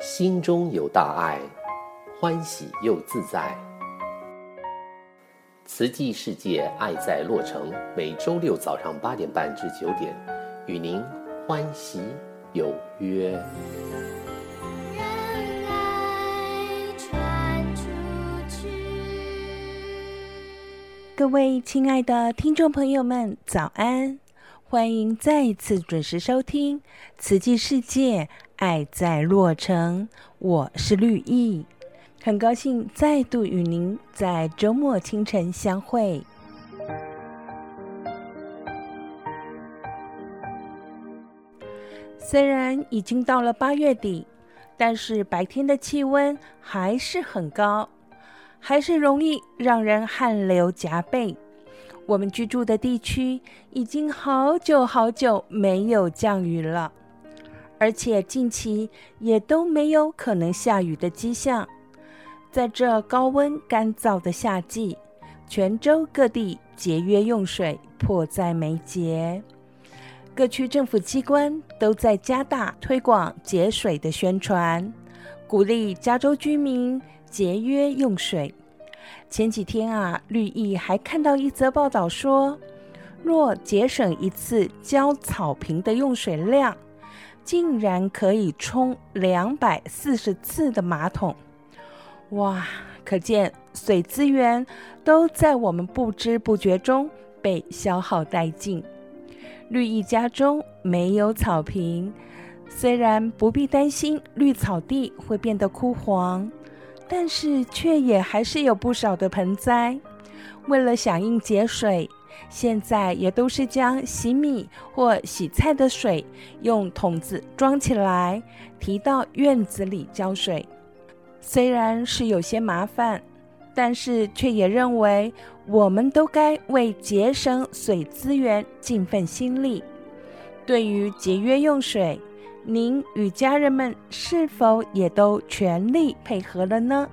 心中有大爱，欢喜又自在。慈济世界爱在洛城，每周六早上八点半至九点，与您欢喜有约。让爱传出去。各位亲爱的听众朋友们，早安！欢迎再一次准时收听《慈济世界爱在洛城》，我是绿意。很高兴再度与您在周末清晨相会。虽然已经到了八月底，但是白天的气温还是很高，还是容易让人汗流浃背。我们居住的地区已经好久好久没有降雨了，而且近期也都没有可能下雨的迹象。在这高温干燥的夏季，全州各地节约用水迫在眉睫。各区政府机关都在加大推广节水的宣传，鼓励加州居民节约用水。前几天啊，绿意还看到一则报道说，若节省一次浇草坪的用水量，竟然可以冲两百四十次的马桶。哇，可见水资源都在我们不知不觉中被消耗殆尽。绿意家中没有草坪，虽然不必担心绿草地会变得枯黄，但是却也还是有不少的盆栽。为了响应节水，现在也都是将洗米或洗菜的水用桶子装起来，提到院子里浇水。虽然是有些麻烦，但是却也认为我们都该为节省水资源尽份心力。对于节约用水，您与家人们是否也都全力配合了呢？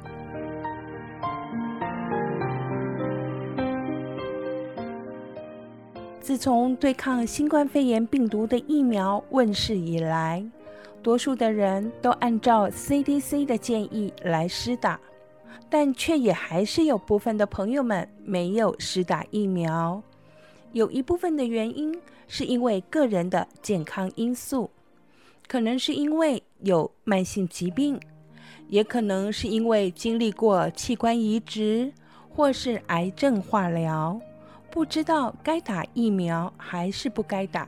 自从对抗新冠肺炎病毒的疫苗问世以来，多数的人都按照 CDC 的建议来施打，但却也还是有部分的朋友们没有施打疫苗。有一部分的原因是因为个人的健康因素，可能是因为有慢性疾病，也可能是因为经历过器官移植或是癌症化疗，不知道该打疫苗还是不该打。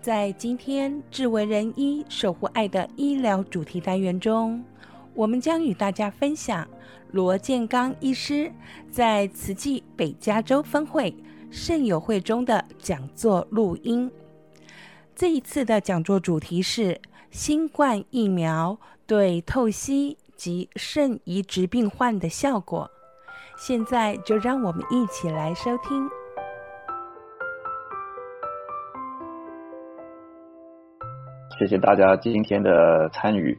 在今天智为人医守护爱的医疗主题单元中，我们将与大家分享罗建刚医师在慈济北加州分会肾友会中的讲座录音。这一次的讲座主题是新冠疫苗对透析及肾移植病患的效果。现在就让我们一起来收听。谢谢大家今天的参与。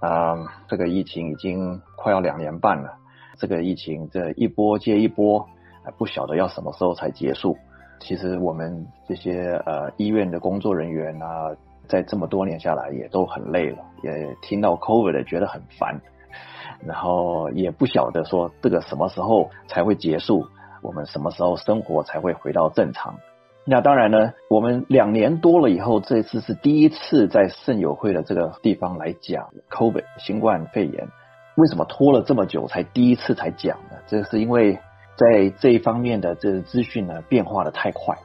啊、这个疫情已经快要两年半了，这个疫情这一波接一波，还不晓得要什么时候才结束。其实我们这些呃医院的工作人员啊，在这么多年下来也都很累了，也听到 COVID 的觉得很烦，然后也不晓得说这个什么时候才会结束，我们什么时候生活才会回到正常。那当然呢，我们两年多了以后，这次是第一次在圣友会的这个地方来讲 COVID 新冠肺炎。为什么拖了这么久才第一次才讲呢？这是因为在这一方面的这个资讯呢变化的太快，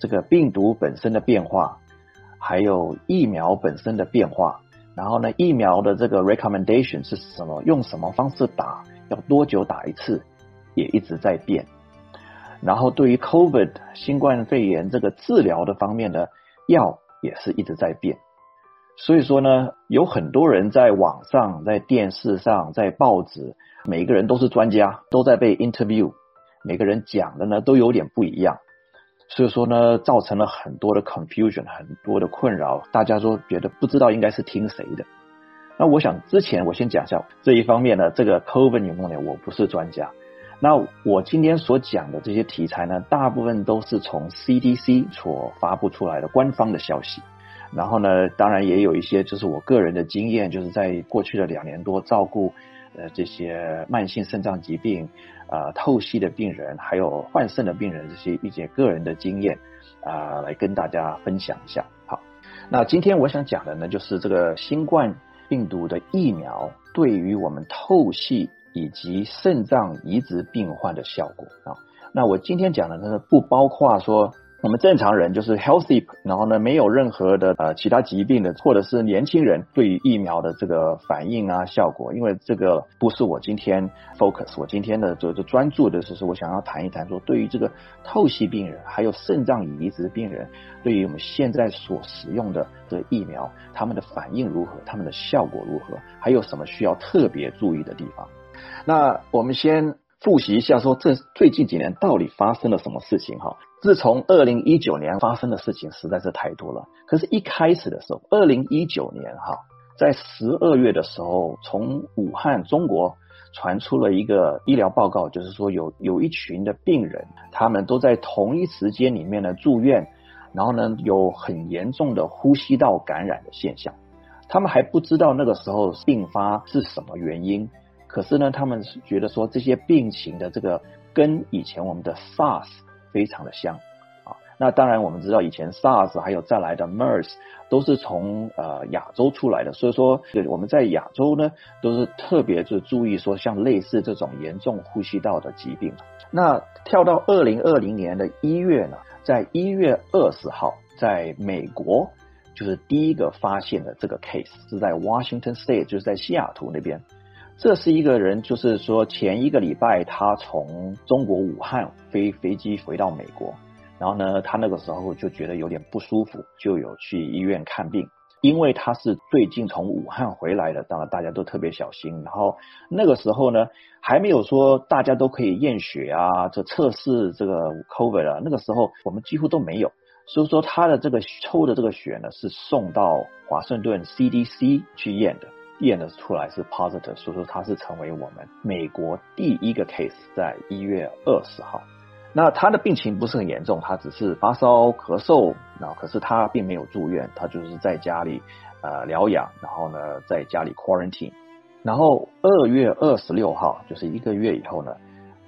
这个病毒本身的变化，还有疫苗本身的变化，然后呢，疫苗的这个 recommendation 是什么？用什么方式打？要多久打一次？也一直在变。然后对于 COVID 新冠肺炎这个治疗的方面的药也是一直在变，所以说呢，有很多人在网上、在电视上、在报纸，每个人都是专家，都在被 interview，每个人讲的呢都有点不一样，所以说呢，造成了很多的 confusion，很多的困扰，大家都觉得不知道应该是听谁的。那我想之前我先讲一下这一方面呢，这个 COVID 里面呢，我不是专家。那我今天所讲的这些题材呢，大部分都是从 CDC 所发布出来的官方的消息。然后呢，当然也有一些就是我个人的经验，就是在过去的两年多照顾呃这些慢性肾脏疾病啊、透析的病人，还有换肾的病人这些一些个人的经验啊、来跟大家分享一下。好，那今天我想讲的呢，就是这个新冠病毒的疫苗对于我们透析。以及肾脏移植病患的效果啊，那我今天讲的呢，不包括说我们正常人就是 healthy，然后呢没有任何的呃其他疾病的，或者是年轻人对于疫苗的这个反应啊效果，因为这个不是我今天 focus，我今天的这个专注的就是我想要谈一谈说，对于这个透析病人还有肾脏移植病人，对于我们现在所使用的这个疫苗，他们的反应如何，他们的效果如何，还有什么需要特别注意的地方。那我们先复习一下，说这最近几年到底发生了什么事情哈？自从二零一九年发生的事情实在是太多了。可是，一开始的时候，二零一九年哈，在十二月的时候，从武汉中国传出了一个医疗报告，就是说有有一群的病人，他们都在同一时间里面呢住院，然后呢有很严重的呼吸道感染的现象，他们还不知道那个时候病发是什么原因。可是呢，他们是觉得说这些病情的这个跟以前我们的 SARS 非常的像啊。那当然我们知道以前 SARS 还有再来的 MERS 都是从呃亚洲出来的，所以说对我们在亚洲呢都是特别就注意说像类似这种严重呼吸道的疾病。那跳到二零二零年的一月呢，在一月二十号，在美国就是第一个发现的这个 case 是在 Washington State，就是在西雅图那边。这是一个人，就是说前一个礼拜他从中国武汉飞飞机回到美国，然后呢，他那个时候就觉得有点不舒服，就有去医院看病。因为他是最近从武汉回来的，当然大家都特别小心。然后那个时候呢，还没有说大家都可以验血啊，这测试这个 COVID 啊，那个时候我们几乎都没有。所以说他的这个抽的这个血呢，是送到华盛顿 CDC 去验的。验的出来是 positive，所以说他是成为我们美国第一个 case，在一月二十号。那他的病情不是很严重，他只是发烧、咳嗽，然后可是他并没有住院，他就是在家里呃疗养，然后呢在家里 quarantine。然后二月二十六号，就是一个月以后呢，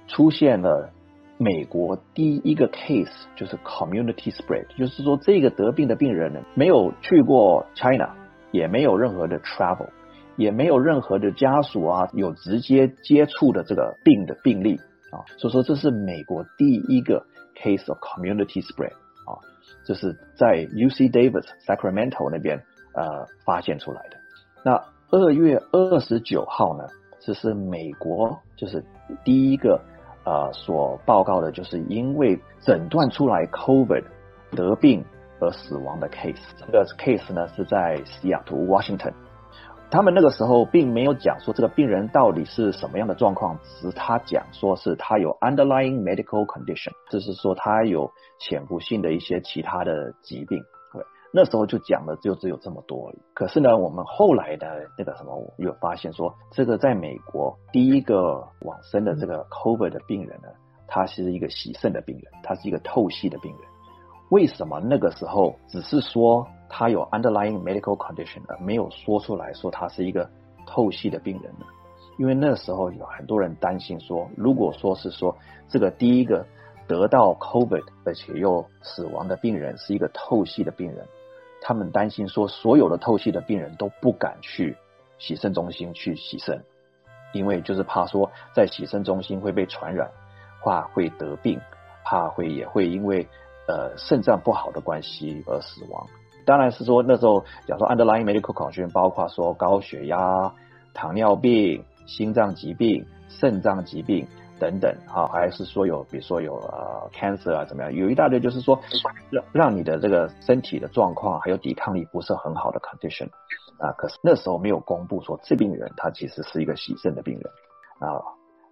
出现了美国第一个 case，就是 community spread，就是说这个得病的病人呢没有去过 China，也没有任何的 travel。也没有任何的家属啊，有直接接触的这个病的病例啊，所以说这是美国第一个 case of community spread 啊，这是在 UC Davis Sacramento 那边呃发现出来的。那二月二十九号呢，这是美国就是第一个呃所报告的，就是因为诊断出来 COVID 得病而死亡的 case。这个 case 呢是在西雅图 Washington。他们那个时候并没有讲说这个病人到底是什么样的状况，只是他讲说是他有 underlying medical condition，就是说他有潜伏性的一些其他的疾病。对，那时候就讲的就只有这么多。可是呢，我们后来的那个什么，有发现说，这个在美国第一个往生的这个 COVID 的病人呢，他是一个洗肾的病人，他是一个透析的病人。为什么那个时候只是说他有 underlying medical condition 的没有说出来说他是一个透析的病人呢？因为那时候有很多人担心说，如果说是说这个第一个得到 COVID 而且又死亡的病人是一个透析的病人，他们担心说所有的透析的病人都不敢去洗肾中心去洗肾，因为就是怕说在洗肾中心会被传染，怕会得病，怕会也会因为。呃，肾脏不好的关系而死亡，当然是说那时候，假如说 underlying medical condition 包括说高血压、糖尿病、心脏疾病、肾脏疾病等等，啊，还是说有，比如说有呃 cancer 啊怎么样，有一大堆就是说让让你的这个身体的状况还有抵抗力不是很好的 condition 啊，可是那时候没有公布说这病人他其实是一个洗肾的病人啊，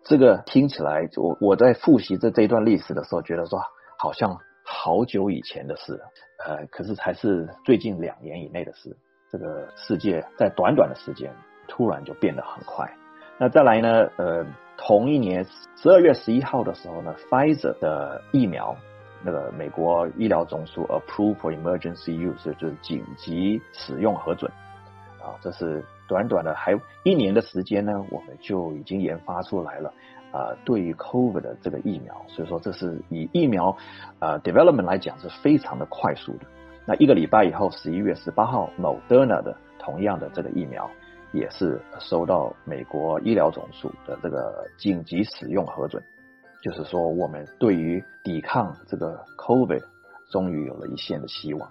这个听起来我我在复习这这一段历史的时候，觉得说好像。好久以前的事，呃，可是才是最近两年以内的事。这个世界在短短的时间突然就变得很快。那再来呢，呃，同一年十二月十一号的时候呢，Pfizer 的疫苗，那个美国医疗总署 approve for emergency use，就是紧急使用核准。啊，这是短短的还一年的时间呢，我们就已经研发出来了。啊，对于 COVID 的这个疫苗，所以说这是以疫苗啊 development 来讲是非常的快速的。那一个礼拜以后，十一月十八号，Moderna 的同样的这个疫苗也是收到美国医疗总署的这个紧急使用核准，就是说我们对于抵抗这个 COVID 终于有了一线的希望。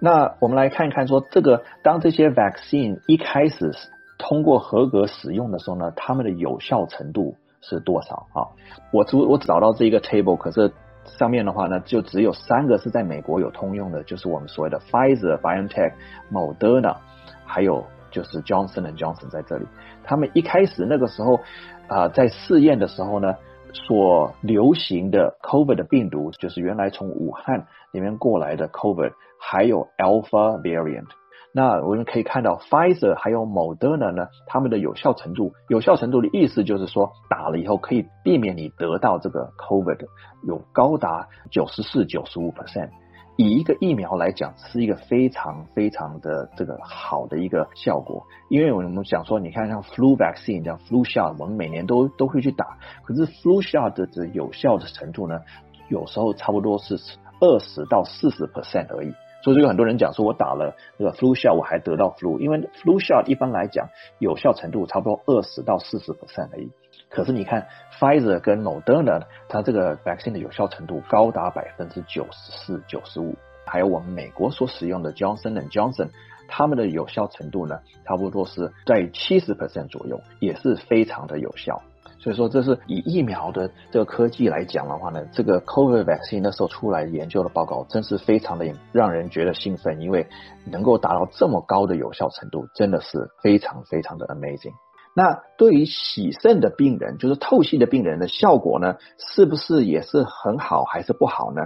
那我们来看一看说，这个当这些 vaccine 一开始通过合格使用的时候呢，它们的有效程度是多少啊？我主我找到这一个 table，可是。上面的话呢，就只有三个是在美国有通用的，就是我们所谓的 Pfizer、BioNTech、Moderna，还有就是 Johnson and Johnson 在这里。他们一开始那个时候啊、在试验的时候呢，所流行的 COVID 的病毒，就是原来从武汉里面过来的 COVID，还有 Alpha variant。那我们可以看到，Pfizer 还有 Moderna 呢，他们的有效程度，有效程度的意思就是说，打了以后可以避免你得到这个 COVID，有高达九十四、九十五 percent。以一个疫苗来讲，是一个非常非常的这个好的一个效果。因为我们讲说，你看像 flu vaccine，像 flu shot，我们每年都都会去打，可是 flu shot 的这有效的程度呢，有时候差不多是二十到四十 percent 而已。所以就有很多人讲说，我打了这个 flu shot，我还得到 flu，因为 flu shot 一般来讲有效程度差不多二十到四十 percent 而已。可是你看 Pfizer 跟 Moderna，它这个 vaccine 的有效程度高达百分之九十四、九十五。还有我们美国所使用的 Johnson and Johnson，他们的有效程度呢，差不多是在七十 percent 左右，也是非常的有效。所以说，这是以疫苗的这个科技来讲的话呢，这个 COVID vaccine 那时候出来研究的报告，真是非常的让人觉得兴奋，因为能够达到这么高的有效程度，真的是非常非常的 amazing。那对于洗肾的病人，就是透析的病人的效果呢，是不是也是很好还是不好呢？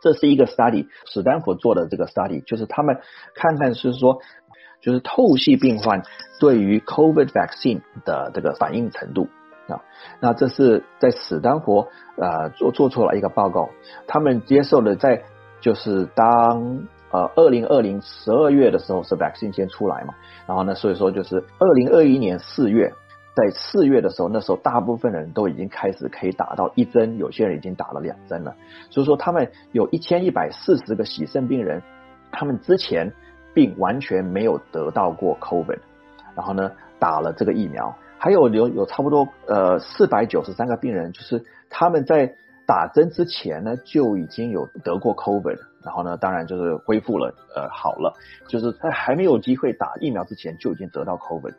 这是一个 study，史丹佛做的这个 study，就是他们看看是说，就是透析病患对于 COVID vaccine 的这个反应程度。啊，那这是在史丹佛啊做做出来一个报告，他们接受了在就是当呃二零二零十二月的时候是 vaccine 先出来嘛，然后呢，所以说就是二零二一年四月，在四月的时候，那时候大部分人都已经开始可以打到一针，有些人已经打了两针了，所以说他们有一千一百四十个洗肾病人，他们之前并完全没有得到过 COVID，然后呢打了这个疫苗。还有有有差不多呃四百九十三个病人，就是他们在打针之前呢就已经有得过 COVID，然后呢当然就是恢复了呃好了，就是在还没有机会打疫苗之前就已经得到 COVID。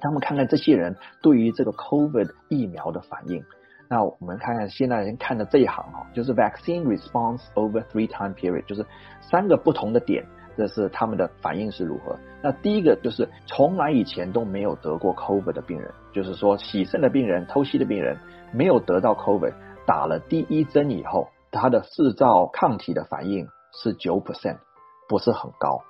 他们看看这些人对于这个 COVID 疫苗的反应，那我们看看现在人看的这一行哈，就是 vaccine response over three time period，就是三个不同的点。这是他们的反应是如何？那第一个就是从来以前都没有得过 COVID 的病人，就是说洗肾的病人、透析的病人没有得到 COVID，打了第一针以后，他的制造抗体的反应是九 percent，不是很高。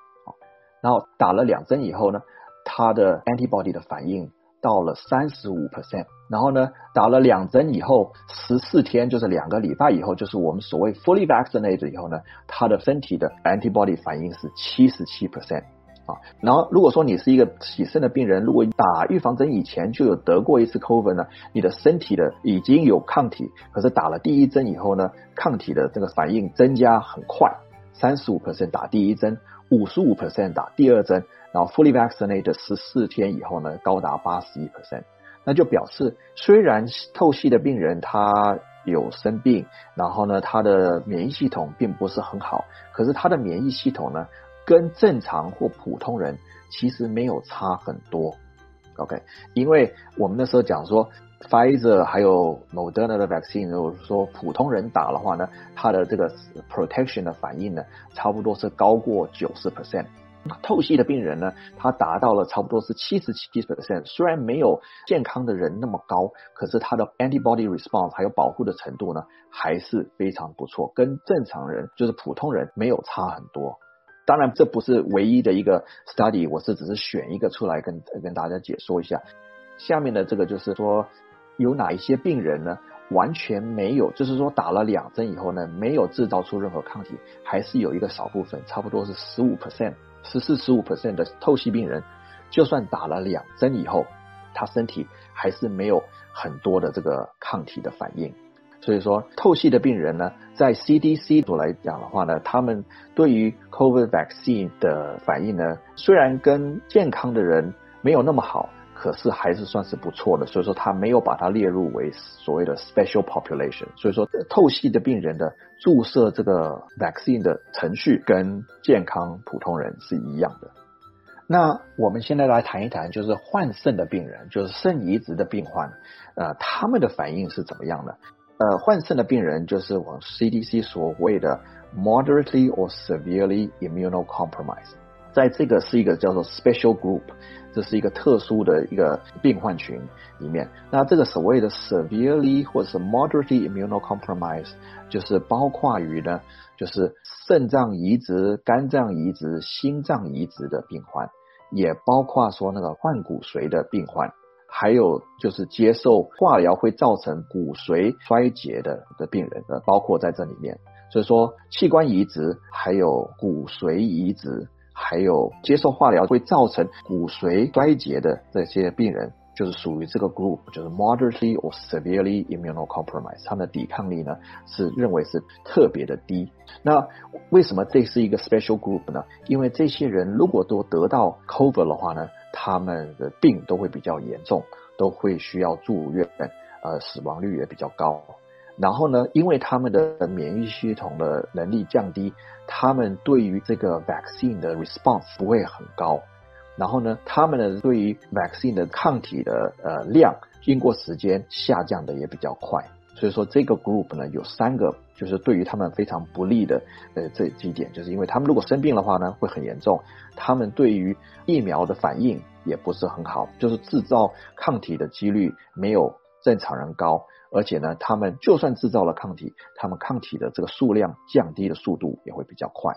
然后打了两针以后呢，他的 antibody 的反应。到了三十五 percent，然后呢，打了两针以后，十四天就是两个礼拜以后，就是我们所谓 fully vaccinated 以后呢，他的身体的 antibody 反应是七十七 percent 啊。然后如果说你是一个洗肾的病人，如果打预防针以前就有得过一次 COVID 呢，你的身体的已经有抗体，可是打了第一针以后呢，抗体的这个反应增加很快，三十五 percent 打第一针，五十五 percent 打第二针。然后 fully vaccinated 十四天以后呢，高达八十一 percent，那就表示虽然透析的病人他有生病，然后呢，他的免疫系统并不是很好，可是他的免疫系统呢，跟正常或普通人其实没有差很多。OK，因为我们那时候讲说 Pfizer 还有 Moderna 的 vaccine，如果说普通人打的话呢，他的这个 protection 的反应呢，差不多是高过九十 percent。透析的病人呢，他达到了差不多是七十七 percent，虽然没有健康的人那么高，可是他的 antibody response 还有保护的程度呢，还是非常不错，跟正常人就是普通人没有差很多。当然，这不是唯一的一个 study，我是只是选一个出来跟跟大家解说一下。下面的这个就是说，有哪一些病人呢？完全没有，就是说打了两针以后呢，没有制造出任何抗体，还是有一个少部分，差不多是十五 percent、十四、十五 percent 的透析病人，就算打了两针以后，他身体还是没有很多的这个抗体的反应。所以说，透析的病人呢，在 CDC 所来讲的话呢，他们对于 COVID vaccine 的反应呢，虽然跟健康的人没有那么好。可是还是算是不错的，所以说他没有把它列入为所谓的 special population。所以说透析的病人的注射这个 vaccine 的程序跟健康普通人是一样的。那我们现在来谈一谈，就是换肾的病人，就是肾移植的病患，呃，他们的反应是怎么样的？呃，换肾的病人就是我 CDC 所谓的 moderately or severely immunocompromised。在这个是一个叫做 special group，这是一个特殊的一个病患群里面。那这个所谓的 severely 或者是 moderately immunocompromised，就是包括于呢，就是肾脏移植、肝脏移植、心脏移植的病患，也包括说那个换骨髓的病患，还有就是接受化疗会造成骨髓衰竭的的病人，呃，包括在这里面。所以说，器官移植还有骨髓移植。还有接受化疗会造成骨髓衰竭的这些病人，就是属于这个 group，就是 moderately or severely immunocompromised，他们的抵抗力呢是认为是特别的低。那为什么这是一个 special group 呢？因为这些人如果都得到 COVID 的话呢，他们的病都会比较严重，都会需要住院，呃，死亡率也比较高。然后呢，因为他们的免疫系统的能力降低，他们对于这个 vaccine 的 response 不会很高。然后呢，他们的对于 vaccine 的抗体的呃量，经过时间下降的也比较快。所以说这个 group 呢，有三个就是对于他们非常不利的呃这几点，就是因为他们如果生病的话呢，会很严重。他们对于疫苗的反应也不是很好，就是制造抗体的几率没有正常人高。而且呢，他们就算制造了抗体，他们抗体的这个数量降低的速度也会比较快。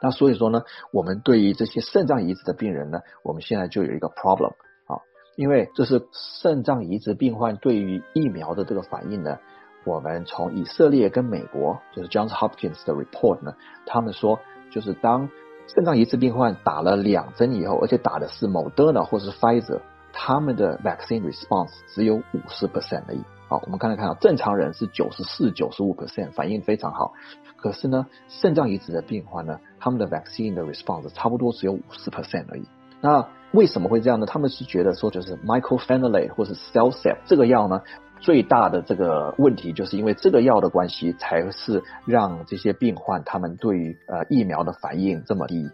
那所以说呢，我们对于这些肾脏移植的病人呢，我们现在就有一个 problem 啊，因为这是肾脏移植病患对于疫苗的这个反应呢，我们从以色列跟美国就是 Johns Hopkins 的 report 呢，他们说就是当肾脏移植病患打了两针以后，而且打的是 Moderna 或是 Pfizer，他们的 vaccine response 只有五十 percent 而已。我们刚才看到，正常人是九十四、九十五 percent 反应非常好，可是呢，肾脏移植的病患呢，他们的 vaccine 的 response 差不多只有五十 percent 而已。那为什么会这样呢？他们是觉得说，就是 mycophenolate 或是 CellCept 这个药呢，最大的这个问题就是因为这个药的关系，才是让这些病患他们对于呃疫苗的反应这么低。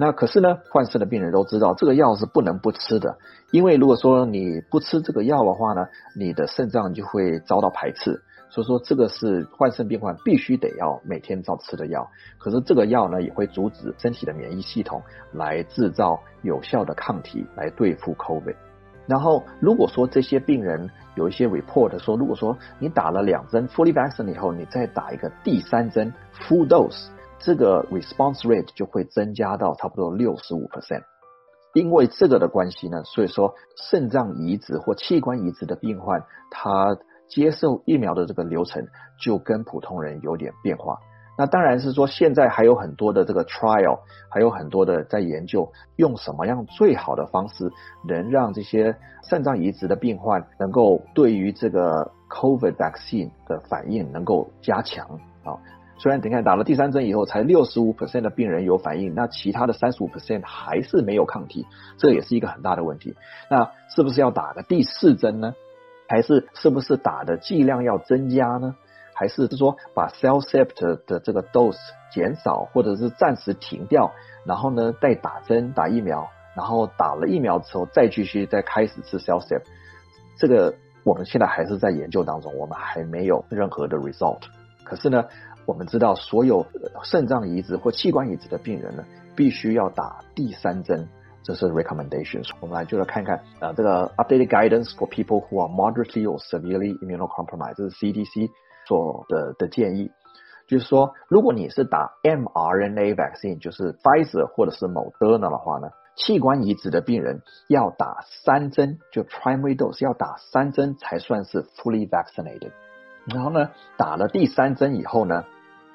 那可是呢，换肾的病人都知道这个药是不能不吃的，因为如果说你不吃这个药的话呢，你的肾脏就会遭到排斥。所以说这个是换肾病患必须得要每天照吃的药。可是这个药呢，也会阻止身体的免疫系统来制造有效的抗体来对付 COVID。然后如果说这些病人有一些 report 说，如果说你打了两针 fully vaccine 以后，你再打一个第三针 full dose。这个 response rate 就会增加到差不多六十五 percent，因为这个的关系呢，所以说肾脏移植或器官移植的病患，他接受疫苗的这个流程就跟普通人有点变化。那当然是说现在还有很多的这个 trial，还有很多的在研究，用什么样最好的方式能让这些肾脏移植的病患能够对于这个 COVID vaccine 的反应能够加强啊。虽然等看打了第三针以后，才六十五 percent 的病人有反应，那其他的三十五 percent 还是没有抗体，这也是一个很大的问题。那是不是要打个第四针呢？还是是不是打的剂量要增加呢？还是是说把 CellCept 的这个 dose 减少，或者是暂时停掉，然后呢再打针打疫苗，然后打了疫苗之后再继续再开始吃 CellCept？这个我们现在还是在研究当中，我们还没有任何的 result。可是呢，我们知道，所有肾脏移植或器官移植的病人呢，必须要打第三针，这是 recommendations。我们来就来看看、呃，这个 updated guidance for people who are moderately or severely immunocompromised，这是 CDC 做的的建议，就是说，如果你是打 mRNA vaccine，就是 Pfizer 或者是 Moderna 的话呢，器官移植的病人要打三针，就 primary dose 要打三针才算是 fully vaccinated。然后呢，打了第三针以后呢，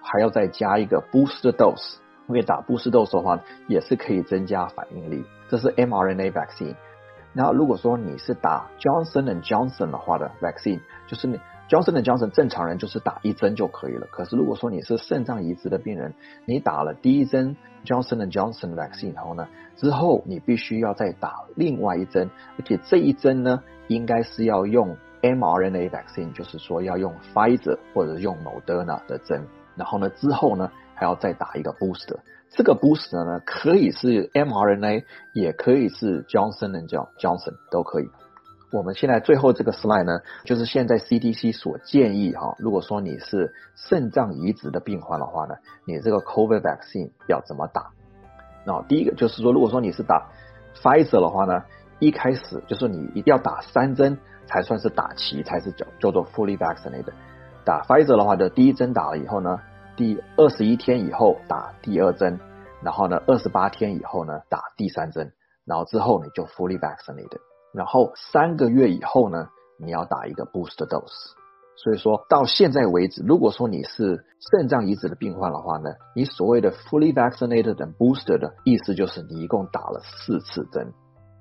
还要再加一个 booster dose，因为打 booster dose 的话也是可以增加反应力。这是 mRNA vaccine。然后如果说你是打 Johnson and Johnson 的话的 vaccine，就是你。Johnson and & Johnson 正常人就是打一针就可以了。可是如果说你是肾脏移植的病人，你打了第一针 Johnson and & Johnson vaccine 后呢，之后你必须要再打另外一针，而且这一针呢，应该是要用 mRNA vaccine，就是说要用 Pfizer 或者用 Moderna 的针。然后呢，之后呢还要再打一个 booster。这个 booster 呢，可以是 mRNA，也可以是 Johnson & and Johnson 都可以。我们现在最后这个 slide 呢，就是现在 CDC 所建议哈，如果说你是肾脏移植的病患的话呢，你这个 COVID vaccine 要怎么打？那第一个就是说，如果说你是打 Pfizer 的话呢，一开始就是你一定要打三针才算是打齐，才是叫叫做 fully vaccinated。打 Pfizer 的话就第一针打了以后呢，第二十一天以后打第二针，然后呢二十八天以后呢打第三针，然后之后你就 fully vaccinated。然后三个月以后呢，你要打一个 booster dose。所以说到现在为止，如果说你是肾脏移植的病患的话呢，你所谓的 fully vaccinated and booster 的意思就是你一共打了四次针。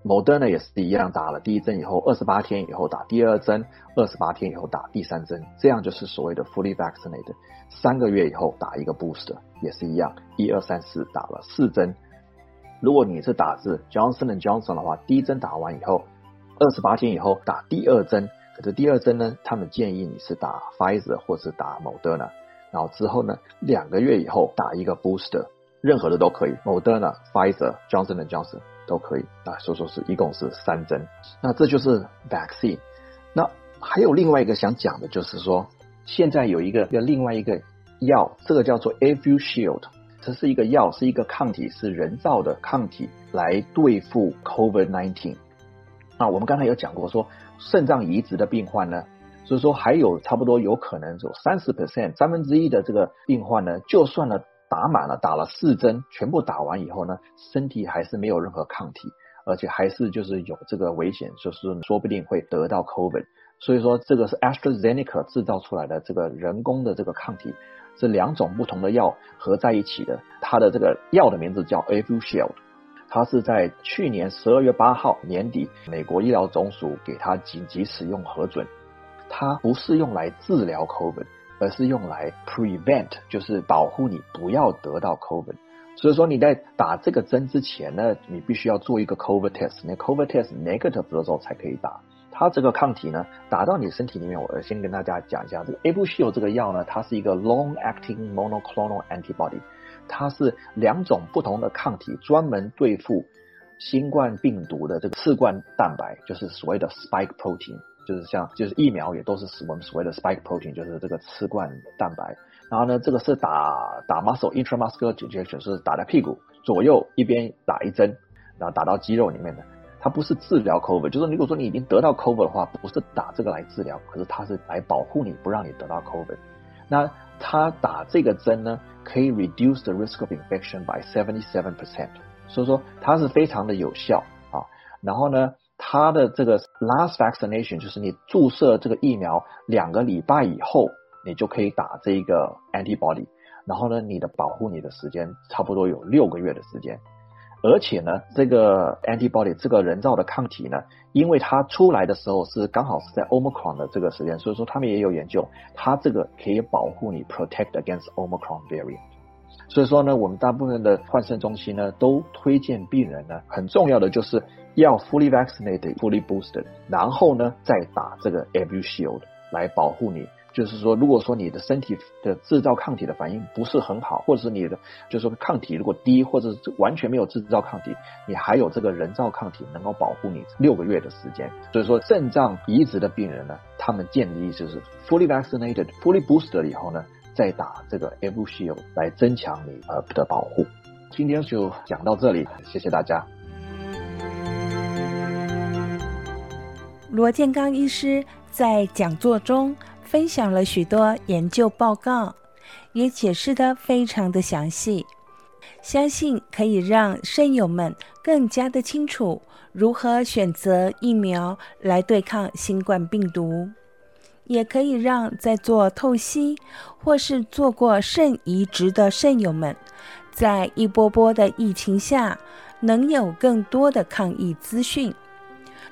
Moderna 也是一样，打了第一针以后，二十八天以后打第二针，二十八天以后打第三针，这样就是所谓的 fully vaccinated。三个月以后打一个 booster 也是一样，一二三四打了四针。如果你是打自 Johnson and Johnson 的话，第一针打完以后。二十八天以后打第二针，可是第二针呢，他们建议你是打 Pfizer 或是打 Moderna，然后之后呢，两个月以后打一个 booster，任何的都可以，Moderna、Pfizer、Johnson and Johnson 都可以啊，所以说是一共是三针。那这就是 vaccine。那还有另外一个想讲的就是说，现在有一个有另外一个药，这个叫做 Evusheld，这是一个药，是一个抗体，是人造的抗体来对付 COVID-19。那我们刚才有讲过，说肾脏移植的病患呢，所以说还有差不多有可能有三十 percent 三分之一的这个病患呢，就算了打满了，打了四针，全部打完以后呢，身体还是没有任何抗体，而且还是就是有这个危险，就是说不定会得到 COVID。所以说这个是 AstraZeneca 制造出来的这个人工的这个抗体，是两种不同的药合在一起的，它的这个药的名字叫 a v u s h i e l d。它是在去年十二月八号年底，美国医疗总署给它紧急使用核准。它不是用来治疗 COVID，而是用来 prevent，就是保护你不要得到 COVID。所以说你在打这个针之前呢，你必须要做一个 COVID test，那 COVID test negative 的时候才可以打。它这个抗体呢，打到你身体里面，我先跟大家讲一下，这个 abcsil 这个药呢，它是一个 long-acting monoclonal antibody。它是两种不同的抗体，专门对付新冠病毒的这个刺冠蛋白，就是所谓的 spike protein，就是像就是疫苗也都是我们所谓的 spike protein，就是这个刺冠蛋白。然后呢，这个是打打 muscle intramuscular injection，是打在屁股左右一边打一针，然后打到肌肉里面的。它不是治疗 COVID，就是如果说你已经得到 COVID 的话，不是打这个来治疗，可是它是来保护你不让你得到 COVID。那它打这个针呢，可以 reduce the risk of infection by seventy seven percent，所以说它是非常的有效啊。然后呢，它的这个 last vaccination 就是你注射这个疫苗两个礼拜以后，你就可以打这个 antibody。然后呢，你的保护你的时间差不多有六个月的时间。而且呢，这个 antibody 这个人造的抗体呢，因为它出来的时候是刚好是在 Omicron 的这个时间，所以说他们也有研究，它这个可以保护你 protect against Omicron variant。所以说呢，我们大部分的换肾中心呢，都推荐病人呢，很重要的就是要 fully vaccinated、fully boosted，然后呢再打这个 Abu Shield 来保护你。就是说，如果说你的身体的制造抗体的反应不是很好，或者是你的就是说抗体如果低，或者是完全没有制造抗体，你还有这个人造抗体能够保护你六个月的时间。所以说，肾脏移植的病人呢，他们建议就是 fully vaccinated、fully boosted 以后呢，再打这个 Abu Shield 来增强你呃的保护。今天就讲到这里，谢谢大家。罗建刚医师在讲座中。分享了许多研究报告，也解释得非常的详细。相信可以让肾友们更加的清楚如何选择疫苗来对抗新冠病毒，也可以让在做透析或是做过肾移植的肾友们，在一波波的疫情下，能有更多的抗疫资讯。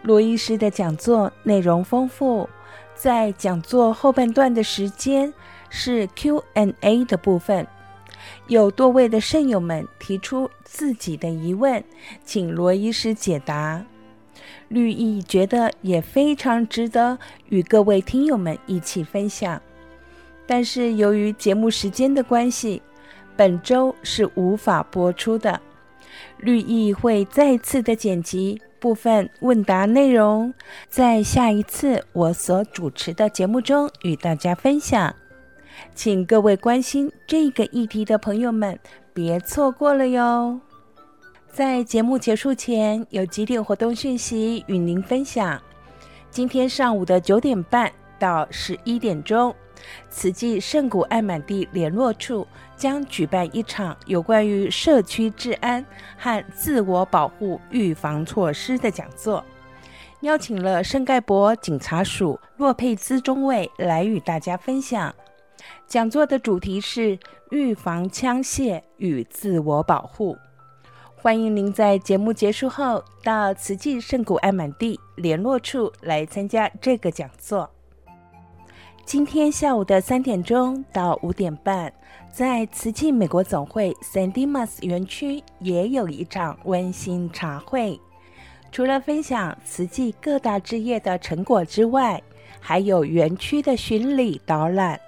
罗医师的讲座内容丰富，在讲座后半段的时间是 Q&A 的部分。有多位的肾友们提出自己的疑问，请罗医师解答。绿意觉得也非常值得与各位听友们一起分享，但是由于节目时间的关系，本周是无法播出的。绿意会再次的剪辑部分问答内容，在下一次我所主持的节目中与大家分享。请各位关心这个议题的朋友们别错过了哟！在节目结束前，有几点活动讯息与您分享。今天上午的九点半到十一点钟，慈济圣谷爱满地联络处将举办一场有关于社区治安和自我保护预防措施的讲座，邀请了圣盖博警察署洛佩兹中尉来与大家分享。讲座的主题是预防枪械与自我保护。欢迎您在节目结束后到慈济圣谷爱满地联络处来参加这个讲座。今天下午的三点钟到五点半，在慈济美国总会 San Dimas 园区也有一场温馨茶会。除了分享慈济各大志业的成果之外，还有园区的巡礼导览。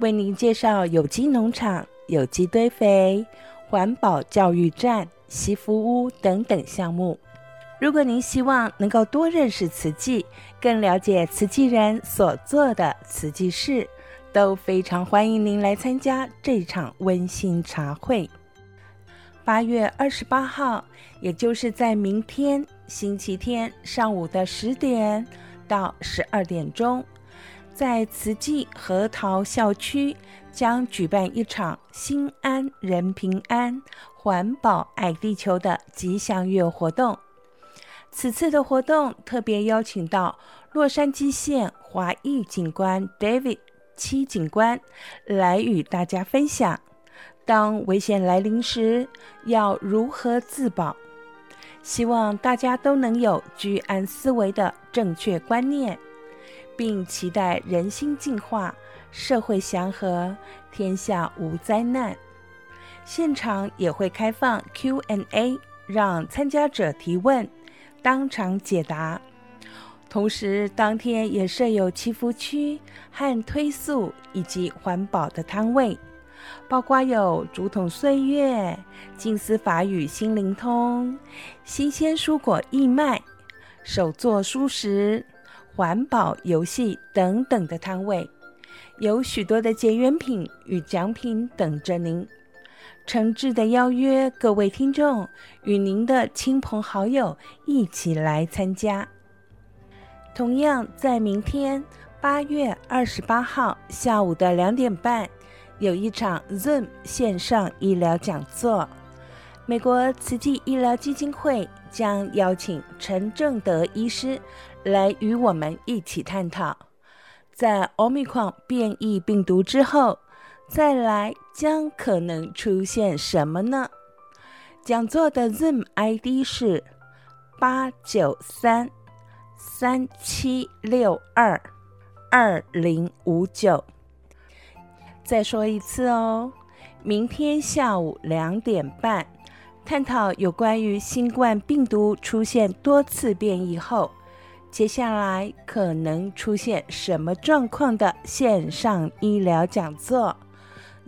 为您介绍有机农场、有机堆肥、环保教育站、西福屋等等项目。如果您希望能够多认识慈济，更了解慈济人所做的慈济事，都非常欢迎您来参加这场温馨茶会。八月二十八号，也就是在明天星期天上午的十点到十二点钟。在慈济核桃校区将举办一场“心安人平安，环保爱地球”的吉祥月活动。此次的活动特别邀请到洛杉矶县华裔警官 David 七警官来与大家分享，当危险来临时要如何自保。希望大家都能有居安思危的正确观念。并期待人心净化，社会祥和，天下无灾难。现场也会开放 Q&A，让参加者提问，当场解答。同时，当天也设有祈福区和推素以及环保的摊位，包括有竹筒岁月、静思法语心灵通、新鲜蔬果义卖、手作蔬食。环保游戏等等的摊位，有许多的结缘品与奖品等着您。诚挚的邀约各位听众与您的亲朋好友一起来参加。同样在明天八月二十八号下午的两点半，有一场 Zoom 线上医疗讲座。美国慈济医疗基金会将邀请陈正德医师。来与我们一起探讨，在 Omicron 变异病毒之后，再来将可能出现什么呢？讲座的 Zoom ID 是八九三三七六二二零五九。再说一次哦，明天下午两点半，探讨有关于新冠病毒出现多次变异后。接下来可能出现什么状况的线上医疗讲座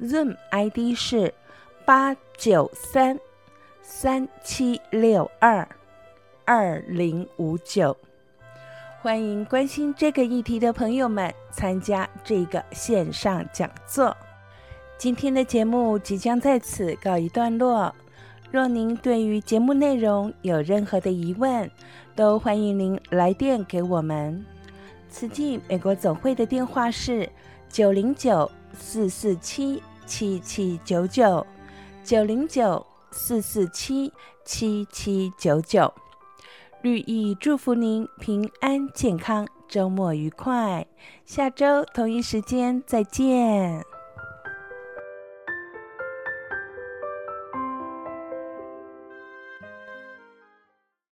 ？Zoom ID 是八九三三七六二二零五九。欢迎关心这个议题的朋友们参加这个线上讲座。今天的节目即将在此告一段落。若您对于节目内容有任何的疑问，都欢迎您来电给我们。慈济美国总会的电话是九零九四四七七七九九九零九四四七七七九九。绿意祝福您平安健康，周末愉快。下周同一时间再见。